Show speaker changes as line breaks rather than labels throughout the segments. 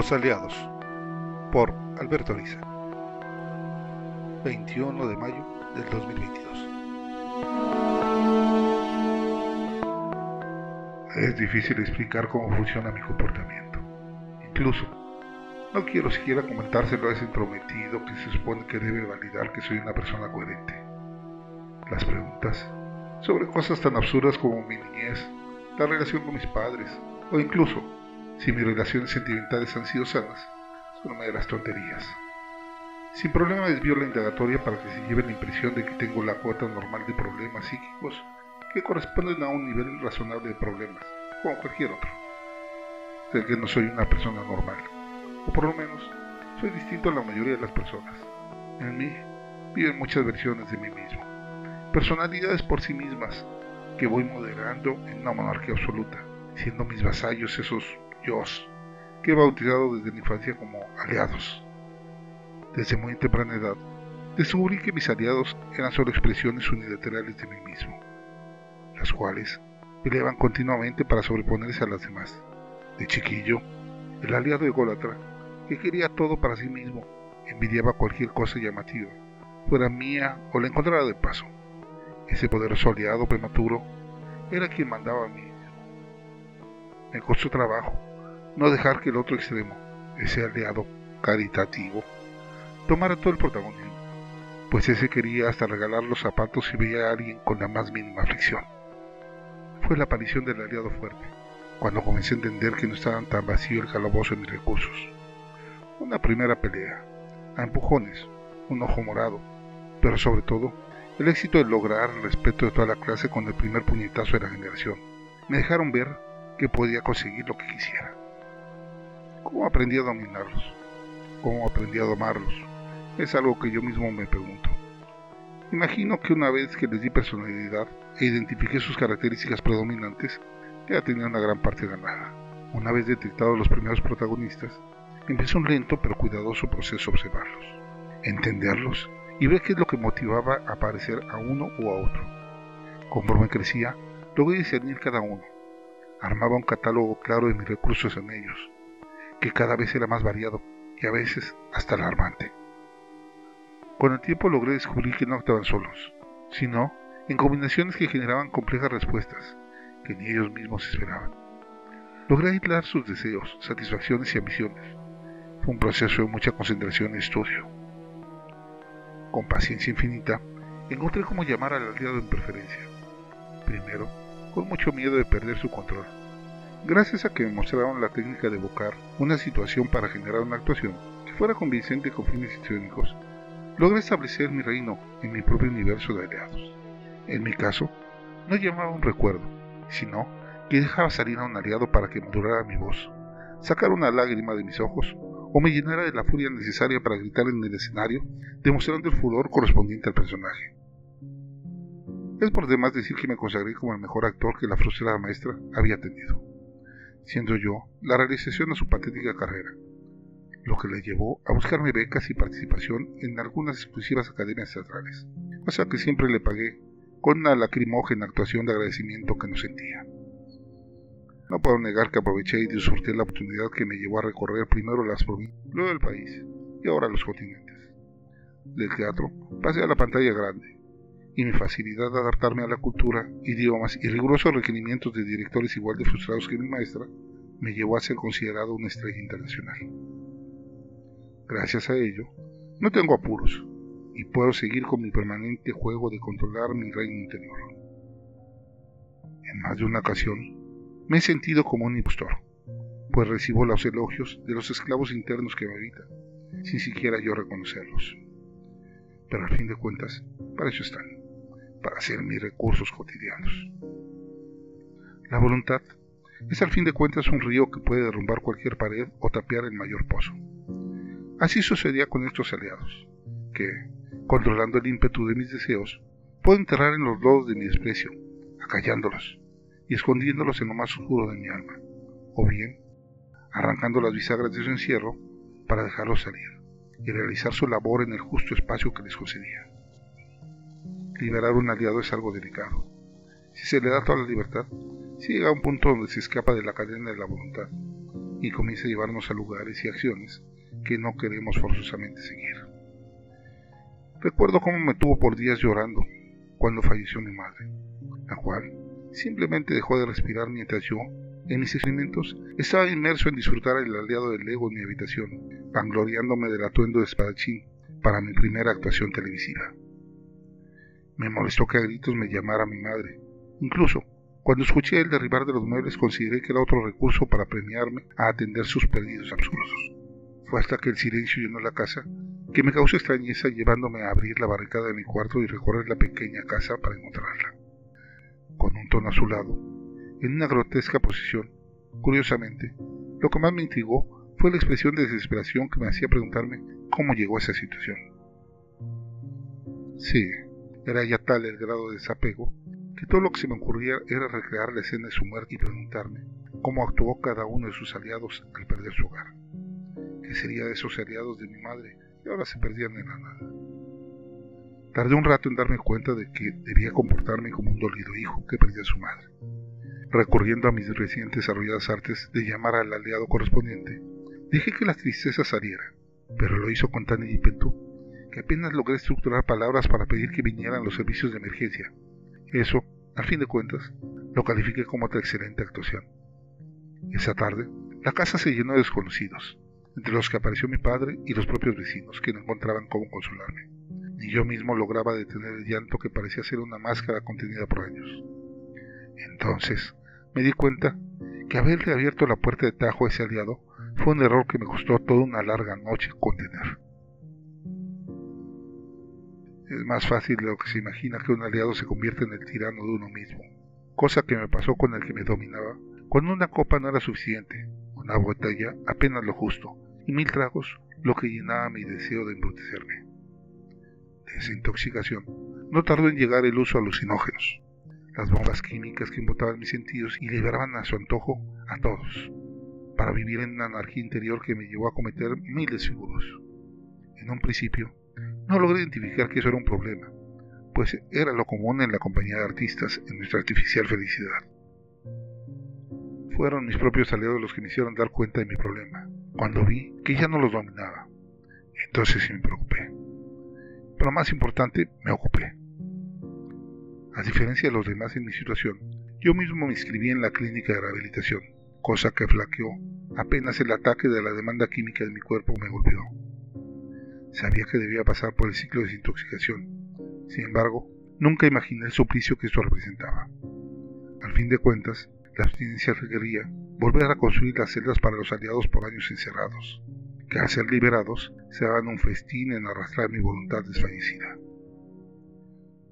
Los Aliados, por Alberto Ariza. 21 de mayo del 2022. Es difícil explicar cómo funciona mi comportamiento. Incluso, no quiero siquiera comentárselo a ese intrometido que se supone que debe validar que soy una persona coherente. Las preguntas sobre cosas tan absurdas como mi niñez, la relación con mis padres, o incluso si mis relaciones sentimentales han sido sanas, son una de las tonterías. Sin problema desvío la indagatoria para que se lleve la impresión de que tengo la cuota normal de problemas psíquicos que corresponden a un nivel razonable de problemas, como cualquier otro. Sé que no soy una persona normal, o por lo menos soy distinto a la mayoría de las personas. En mí viven muchas versiones de mí mismo, personalidades por sí mismas que voy moderando en una monarquía absoluta, siendo mis vasallos esos yo, que he bautizado desde la infancia como aliados. Desde muy temprana edad, descubrí que mis aliados eran solo expresiones unilaterales de mí mismo, las cuales peleaban continuamente para sobreponerse a las demás. De chiquillo, el aliado ególatra, que quería todo para sí mismo, envidiaba cualquier cosa llamativa, fuera mía o la encontrara de paso. Ese poderoso aliado prematuro era quien mandaba a mí. Me costó trabajo no dejar que el otro extremo, ese aliado caritativo, tomara todo el protagonismo, pues ese quería hasta regalar los zapatos si veía a alguien con la más mínima aflicción. Fue la aparición del aliado fuerte, cuando comencé a entender que no estaban tan vacío el calabozo de mis recursos. Una primera pelea, a empujones, un ojo morado, pero sobre todo, el éxito de lograr el respeto de toda la clase con el primer puñetazo de la generación, me dejaron ver que podía conseguir lo que quisiera. ¿Cómo aprendí a dominarlos? ¿Cómo aprendí a domarlos? Es algo que yo mismo me pregunto. Imagino que una vez que les di personalidad e identifiqué sus características predominantes, ya tenía una gran parte ganada. Una vez detectados los primeros protagonistas, empezó un lento pero cuidadoso proceso observarlos, entenderlos y ver qué es lo que motivaba a parecer a uno o a otro. Conforme crecía, logré discernir cada uno. Armaba un catálogo claro de mis recursos en ellos, que cada vez era más variado y a veces hasta alarmante. Con el tiempo logré descubrir que no actuaban solos, sino en combinaciones que generaban complejas respuestas que ni ellos mismos esperaban. Logré aislar sus deseos, satisfacciones y ambiciones. Fue un proceso de mucha concentración y estudio. Con paciencia infinita, encontré cómo llamar al aliado en preferencia. Primero, con mucho miedo de perder su control gracias a que me mostraron la técnica de evocar una situación para generar una actuación que fuera convincente con fines histriónicos, logré establecer mi reino en mi propio universo de aliados. En mi caso, no llamaba un recuerdo, sino que dejaba salir a un aliado para que madurara mi voz, sacara una lágrima de mis ojos o me llenara de la furia necesaria para gritar en el escenario, demostrando el furor correspondiente al personaje. Es por demás decir que me consagré como el mejor actor que la frustrada maestra había tenido siendo yo la realización de su patética carrera, lo que le llevó a buscarme becas y participación en algunas exclusivas academias teatrales, o sea que siempre le pagué con una lacrimógena actuación de agradecimiento que no sentía. No puedo negar que aproveché y disfruté la oportunidad que me llevó a recorrer primero las provincias, luego el país y ahora los continentes. Del teatro pasé a la pantalla grande, y mi facilidad de adaptarme a la cultura, idiomas y rigurosos requerimientos de directores igual de frustrados que mi maestra me llevó a ser considerado una estrella internacional. Gracias a ello, no tengo apuros y puedo seguir con mi permanente juego de controlar mi reino interior. En más de una ocasión, me he sentido como un impostor, pues recibo los elogios de los esclavos internos que me habitan, sin siquiera yo reconocerlos. Pero al fin de cuentas, para eso están para hacer mis recursos cotidianos. La voluntad es al fin de cuentas un río que puede derrumbar cualquier pared o tapiar el mayor pozo. Así sucedía con estos aliados, que, controlando el ímpetu de mis deseos, puedo enterrar en los lodos de mi desprecio, acallándolos y escondiéndolos en lo más oscuro de mi alma, o bien arrancando las bisagras de su encierro para dejarlos salir y realizar su labor en el justo espacio que les concedía liberar un aliado es algo delicado. Si se le da toda la libertad, si llega a un punto donde se escapa de la cadena de la voluntad, y comienza a llevarnos a lugares y acciones que no queremos forzosamente seguir. Recuerdo cómo me tuvo por días llorando cuando falleció mi madre, la cual simplemente dejó de respirar mientras yo, en mis experimentos, estaba inmerso en disfrutar el aliado del ego en mi habitación, vangloriándome del atuendo de espadachín para mi primera actuación televisiva. Me molestó que a gritos me llamara mi madre. Incluso, cuando escuché el derribar de los muebles, consideré que era otro recurso para premiarme a atender sus pedidos absurdos. Fue hasta que el silencio llenó la casa que me causó extrañeza llevándome a abrir la barricada de mi cuarto y recorrer la pequeña casa para encontrarla. Con un tono azulado, en una grotesca posición, curiosamente, lo que más me intrigó fue la expresión de desesperación que me hacía preguntarme cómo llegó a esa situación. Sí, era ya tal el grado de desapego que todo lo que se me ocurría era recrear la escena de su muerte y preguntarme cómo actuó cada uno de sus aliados al perder su hogar. ¿Qué sería de esos aliados de mi madre y ahora se perdían en la nada? Tardé un rato en darme cuenta de que debía comportarme como un dolido hijo que perdía a su madre. Recurriendo a mis recién desarrolladas artes de llamar al aliado correspondiente, dije que la tristeza saliera, pero lo hizo con tan ímpetu que apenas logré estructurar palabras para pedir que vinieran los servicios de emergencia. Eso, al fin de cuentas, lo califiqué como otra excelente actuación. Esa tarde, la casa se llenó de desconocidos, entre los que apareció mi padre y los propios vecinos, que no encontraban cómo consolarme. Ni yo mismo lograba detener el llanto que parecía ser una máscara contenida por años. Entonces, me di cuenta que haberle abierto la puerta de tajo a ese aliado fue un error que me costó toda una larga noche contener. Es más fácil de lo que se imagina que un aliado se convierta en el tirano de uno mismo, cosa que me pasó con el que me dominaba, cuando una copa no era suficiente, una botella apenas lo justo, y mil tragos lo que llenaba mi deseo de embrutecerme. Desintoxicación. No tardó en llegar el uso de alucinógenos, las bombas químicas que embotaban mis sentidos y liberaban a su antojo a todos, para vivir en una anarquía interior que me llevó a cometer miles de seguros. En un principio, no logré identificar que eso era un problema, pues era lo común en la compañía de artistas en nuestra artificial felicidad. Fueron mis propios aliados los que me hicieron dar cuenta de mi problema, cuando vi que ya no los dominaba. Entonces sí me preocupé. Pero más importante, me ocupé. A diferencia de los demás en mi situación, yo mismo me inscribí en la clínica de rehabilitación, cosa que flaqueó apenas el ataque de la demanda química de mi cuerpo me golpeó. Sabía que debía pasar por el ciclo de desintoxicación. Sin embargo, nunca imaginé el suplicio que esto representaba. Al fin de cuentas, la abstinencia requería volver a construir las celdas para los aliados por años encerrados, que al ser liberados se daban un festín en arrastrar mi voluntad desfallecida.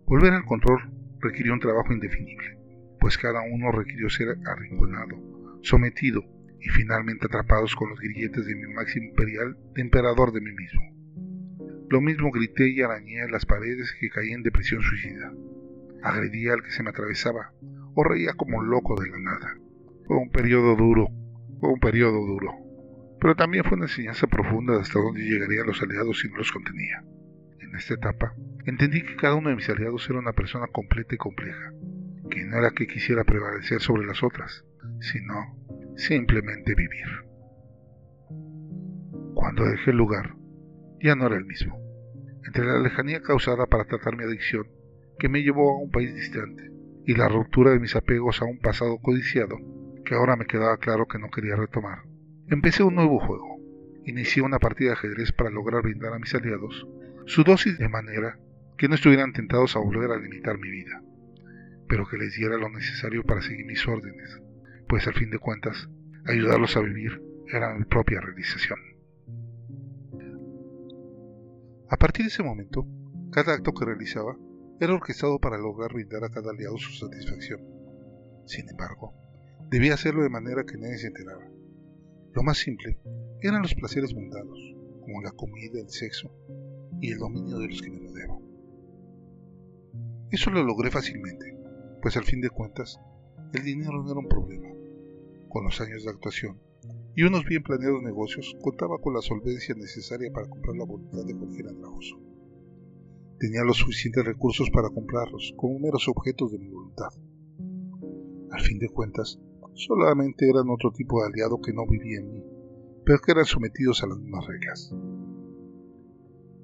Volver al control requirió un trabajo indefinible, pues cada uno requirió ser arrinconado, sometido y finalmente atrapados con los grilletes de mi máximo imperial de emperador de mí mismo. Lo mismo grité y arañé las paredes que caí en depresión suicida. Agredía al que se me atravesaba o reía como loco de la nada. Fue un periodo duro, fue un periodo duro. Pero también fue una enseñanza profunda de hasta dónde llegarían los aliados si no los contenía. En esta etapa, entendí que cada uno de mis aliados era una persona completa y compleja, que no era que quisiera prevalecer sobre las otras, sino simplemente vivir. Cuando dejé el lugar, ya no era el mismo. Entre la lejanía causada para tratar mi adicción, que me llevó a un país distante, y la ruptura de mis apegos a un pasado codiciado, que ahora me quedaba claro que no quería retomar, empecé un nuevo juego. Inicié una partida de ajedrez para lograr brindar a mis aliados su dosis de manera que no estuvieran tentados a volver a limitar mi vida, pero que les diera lo necesario para seguir mis órdenes, pues al fin de cuentas, ayudarlos a vivir era mi propia realización. A partir de ese momento, cada acto que realizaba era orquestado para lograr brindar a cada aliado su satisfacción. Sin embargo, debía hacerlo de manera que nadie se enterara. Lo más simple eran los placeres mundanos, como la comida, el sexo y el dominio de los que me rodeaban. Eso lo logré fácilmente, pues al fin de cuentas, el dinero no era un problema. Con los años de actuación, y unos bien planeados negocios, contaba con la solvencia necesaria para comprar la voluntad de cualquier andrajoso. Tenía los suficientes recursos para comprarlos como meros objetos de mi voluntad. Al fin de cuentas, Solamente eran otro tipo de aliado que no vivía en mí, pero que eran sometidos a las mismas reglas.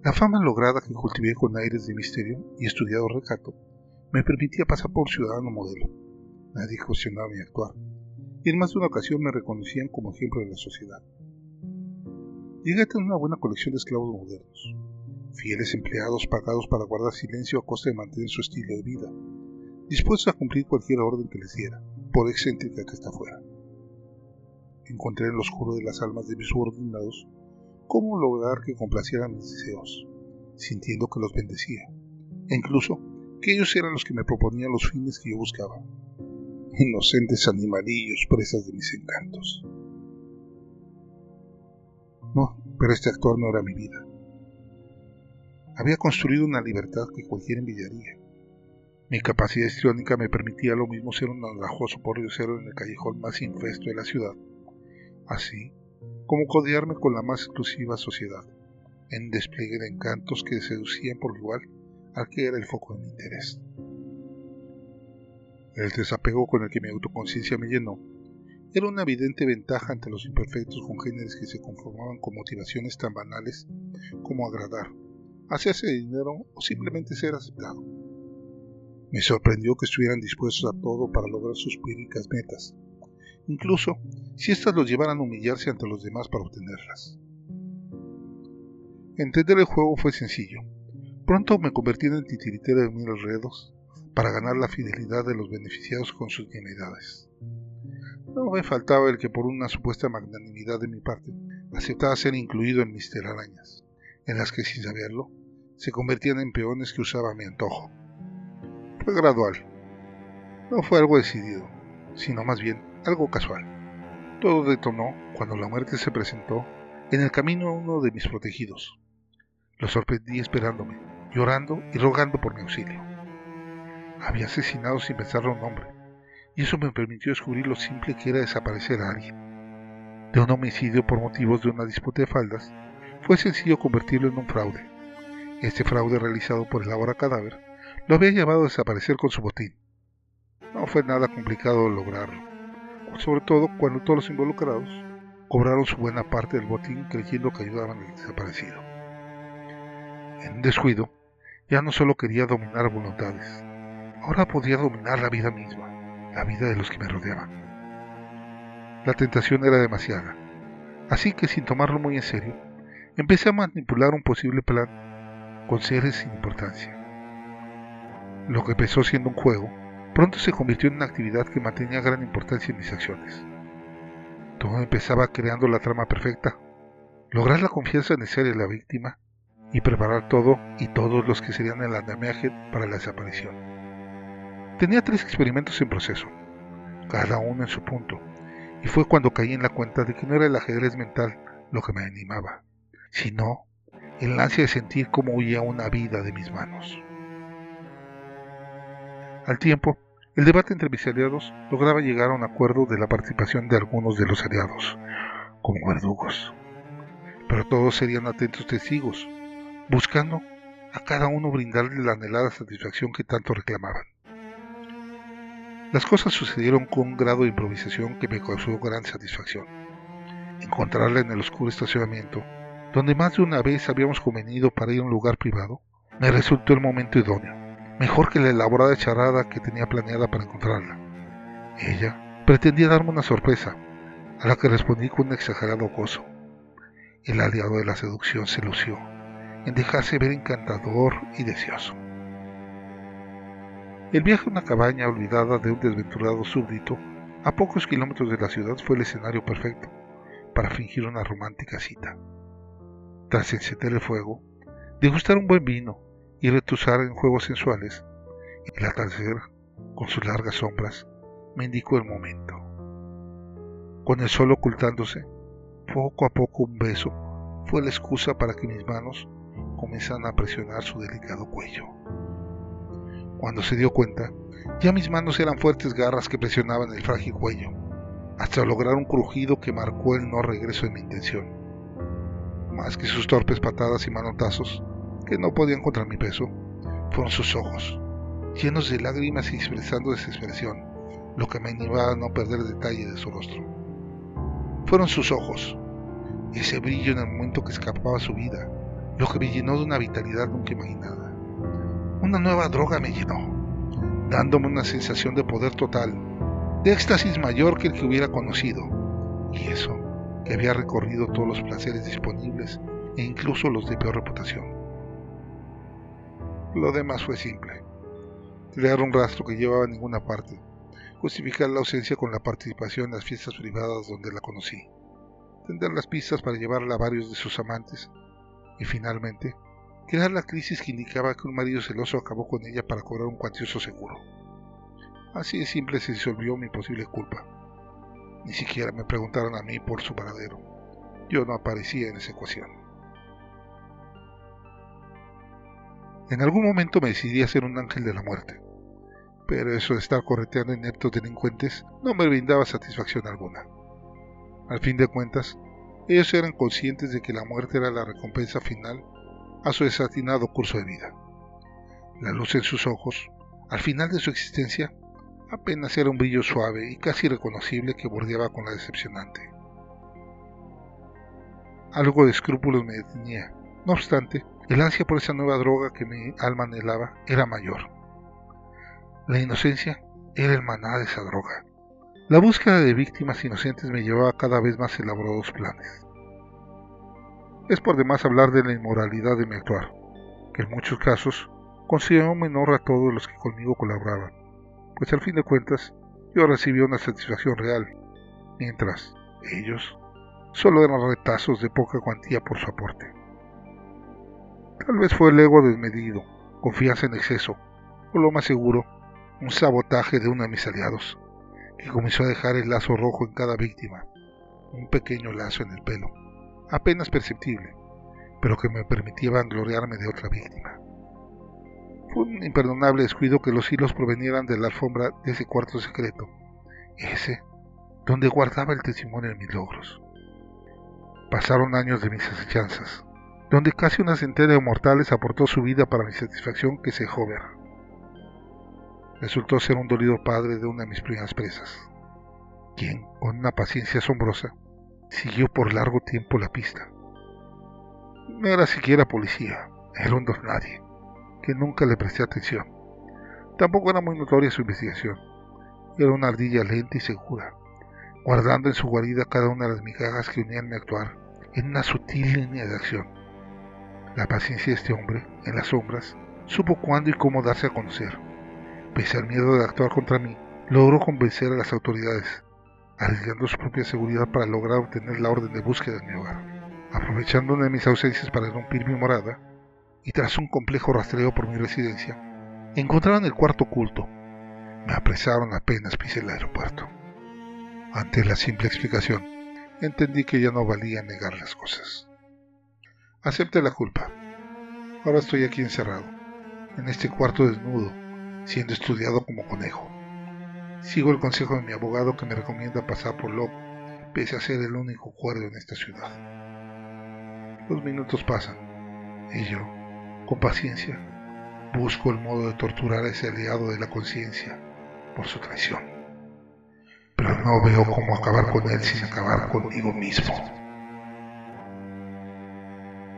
La fama lograda que cultivé con aires de misterio y estudiado recato me permitía pasar por ciudadano modelo. Nadie cuestionaba mi actuar, y en más de una ocasión me reconocían como ejemplo de la sociedad. Llegué a tener una buena colección de esclavos modernos, fieles empleados pagados para guardar silencio a costa de mantener su estilo de vida, dispuestos a cumplir cualquier orden que les diera, por excéntrica que ésta fuera. Encontré en lo oscuro de las almas de mis subordinados cómo lograr que complacieran mis deseos, sintiendo que los bendecía, e incluso que ellos eran los que me proponían los fines que yo buscaba. Inocentes animalillos presas de mis encantos. No, pero este actor no era mi vida. Había construido una libertad que cualquiera envidiaría. Mi capacidad histriónica me permitía lo mismo ser un andrajoso pordiosero en el callejón más infesto de la ciudad, así como codearme con la más exclusiva sociedad, en despliegue de encantos que seducían por igual al que era el foco de mi interés. El desapego con el que mi autoconciencia me llenó era una evidente ventaja ante los imperfectos congéneres que se conformaban con motivaciones tan banales como agradar, hacerse dinero o simplemente ser aceptado. Me sorprendió que estuvieran dispuestos a todo para lograr sus píricas metas, incluso si éstas los llevaran a humillarse ante los demás para obtenerlas. Entender el juego fue sencillo. Pronto me convertí en titiritero de mil enredos para ganar la fidelidad de los beneficiados con sus nimiedades. No me faltaba el que por una supuesta magnanimidad de mi parte aceptaba ser incluido en mis telarañas, en las que sin saberlo se convertían en peones que usaba a mi antojo. Fue gradual. No fue algo decidido, sino más bien algo casual. Todo detonó cuando la muerte se presentó en el camino a uno de mis protegidos. Lo sorprendí esperándome, llorando y rogando por mi auxilio. Había asesinado sin pensarlo a un hombre, y eso me permitió descubrir lo simple que era desaparecer a alguien. De un homicidio por motivos de una disputa de faldas, fue sencillo convertirlo en un fraude. Este fraude realizado por el ahora cadáver lo había llevado a desaparecer con su botín. No fue nada complicado lograrlo, sobre todo cuando todos los involucrados cobraron su buena parte del botín creyendo que ayudaban al desaparecido. En descuido, ya no solo quería dominar voluntades, ahora podía dominar la vida misma, la vida de los que me rodeaban. La tentación era demasiada, así que sin tomarlo muy en serio, empecé a manipular un posible plan con seres sin importancia. Lo que empezó siendo un juego, pronto se convirtió en una actividad que mantenía gran importancia en mis acciones. Todo empezaba creando la trama perfecta, lograr la confianza necesaria de la víctima y preparar todo y todos los que serían el andamiaje para la desaparición. Tenía tres experimentos en proceso, cada uno en su punto, y fue cuando caí en la cuenta de que no era el ajedrez mental lo que me animaba, sino el ansia de sentir cómo huía una vida de mis manos. Al tiempo, el debate entre mis aliados lograba llegar a un acuerdo de la participación de algunos de los aliados, como verdugos. Pero todos serían atentos testigos, buscando a cada uno brindarle la anhelada satisfacción que tanto reclamaban. Las cosas sucedieron con un grado de improvisación que me causó gran satisfacción. Encontrarla en el oscuro estacionamiento, donde más de una vez habíamos convenido para ir a un lugar privado, me resultó el momento idóneo mejor que la elaborada charada que tenía planeada para encontrarla. Ella pretendía darme una sorpresa, a la que respondí con un exagerado gozo. El aliado de la seducción se lució en dejarse ver encantador y deseoso. El viaje a una cabaña olvidada de un desventurado súbdito a pocos kilómetros de la ciudad fue el escenario perfecto para fingir una romántica cita. Tras encender el fuego, degustar un buen vino y retusar en juegos sensuales, el atardecer, con sus largas sombras, me indicó el momento. Con el sol ocultándose, poco a poco un beso fue la excusa para que mis manos comenzaran a presionar su delicado cuello. Cuando se dio cuenta, ya mis manos eran fuertes garras que presionaban el frágil cuello, hasta lograr un crujido que marcó el no regreso de mi intención. Más que sus torpes patadas y manotazos, que no podían contra mi peso, fueron sus ojos, llenos de lágrimas y expresando desesperación, lo que me animaba a no perder detalle de su rostro. Fueron sus ojos, ese brillo en el momento que escapaba su vida, lo que me llenó de una vitalidad nunca imaginada. Una nueva droga me llenó, dándome una sensación de poder total, de éxtasis mayor que el que hubiera conocido, y eso, que había recorrido todos los placeres disponibles e incluso los de peor reputación. Lo demás fue simple. Crear un rastro que llevaba a ninguna parte, justificar la ausencia con la participación en las fiestas privadas donde la conocí, tender las pistas para llevarla a varios de sus amantes y finalmente crear la crisis que indicaba que un marido celoso acabó con ella para cobrar un cuantioso seguro. Así de simple se disolvió mi posible culpa. Ni siquiera me preguntaron a mí por su paradero. Yo no aparecía en esa ecuación. En algún momento me decidí a ser un ángel de la muerte, pero eso de estar correteando ineptos delincuentes no me brindaba satisfacción alguna. Al fin de cuentas, ellos eran conscientes de que la muerte era la recompensa final a su desatinado curso de vida. La luz en sus ojos, al final de su existencia, apenas era un brillo suave y casi reconocible que bordeaba con la decepcionante. Algo de escrúpulos me detenía. No obstante, el ansia por esa nueva droga que mi alma anhelaba era mayor. La inocencia era el maná de esa droga. La búsqueda de víctimas inocentes me llevaba cada vez más elaborados planes. Es por demás hablar de la inmoralidad de mi actuar, que en muchos casos consideró menor a todos los que conmigo colaboraban pues al fin de cuentas yo recibí una satisfacción real, mientras ellos solo eran retazos de poca cuantía por su aporte. Tal vez fue el ego desmedido, confianza en exceso, o lo más seguro, un sabotaje de uno de mis aliados, que comenzó a dejar el lazo rojo en cada víctima, un pequeño lazo en el pelo, apenas perceptible, pero que me permitía vangloriarme de otra víctima. Fue un imperdonable descuido que los hilos provenieran de la alfombra de ese cuarto secreto, ese donde guardaba el testimonio de mis logros. Pasaron años de mis asechanzas, donde casi una centena de mortales aportó su vida para mi satisfacción que se dejó ver. Resultó ser un dolido padre de una de mis primeras presas, quien, con una paciencia asombrosa, siguió por largo tiempo la pista. No era siquiera policía, era un don nadie que nunca le presté atención. Tampoco era muy notoria su investigación. Era una ardilla lenta y segura, guardando en su guarida cada una de las migajas que unían mi actuar en una sutil línea de acción. La paciencia de este hombre, en las sombras, supo cuándo y cómo darse a conocer. Pese al miedo de actuar contra mí, logró convencer a las autoridades, arriesgando su propia seguridad para lograr obtener la orden de búsqueda en mi hogar. Aprovechando una de mis ausencias para romper mi morada, y tras un complejo rastreo por mi residencia, encontraron el cuarto oculto. Me apresaron apenas pisé el aeropuerto. Ante la simple explicación, entendí que ya no valía negar las cosas. Acepté la culpa. Ahora estoy aquí encerrado, en este cuarto desnudo, siendo estudiado como conejo. Sigo el consejo de mi abogado que me recomienda pasar por loco, pese a ser el único cuerdo en esta ciudad. Los minutos pasan, y yo, con paciencia, busco el modo de torturar a ese aliado de la conciencia por su traición. Pero no veo cómo acabar con él sin acabar conmigo mismo.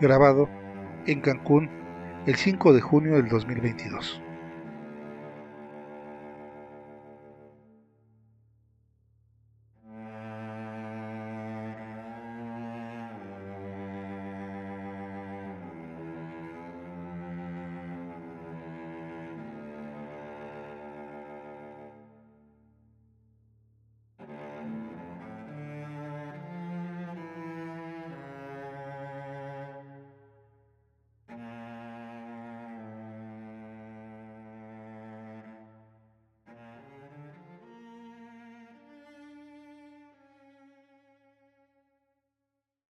Grabado en Cancún el 5 de junio del 2022.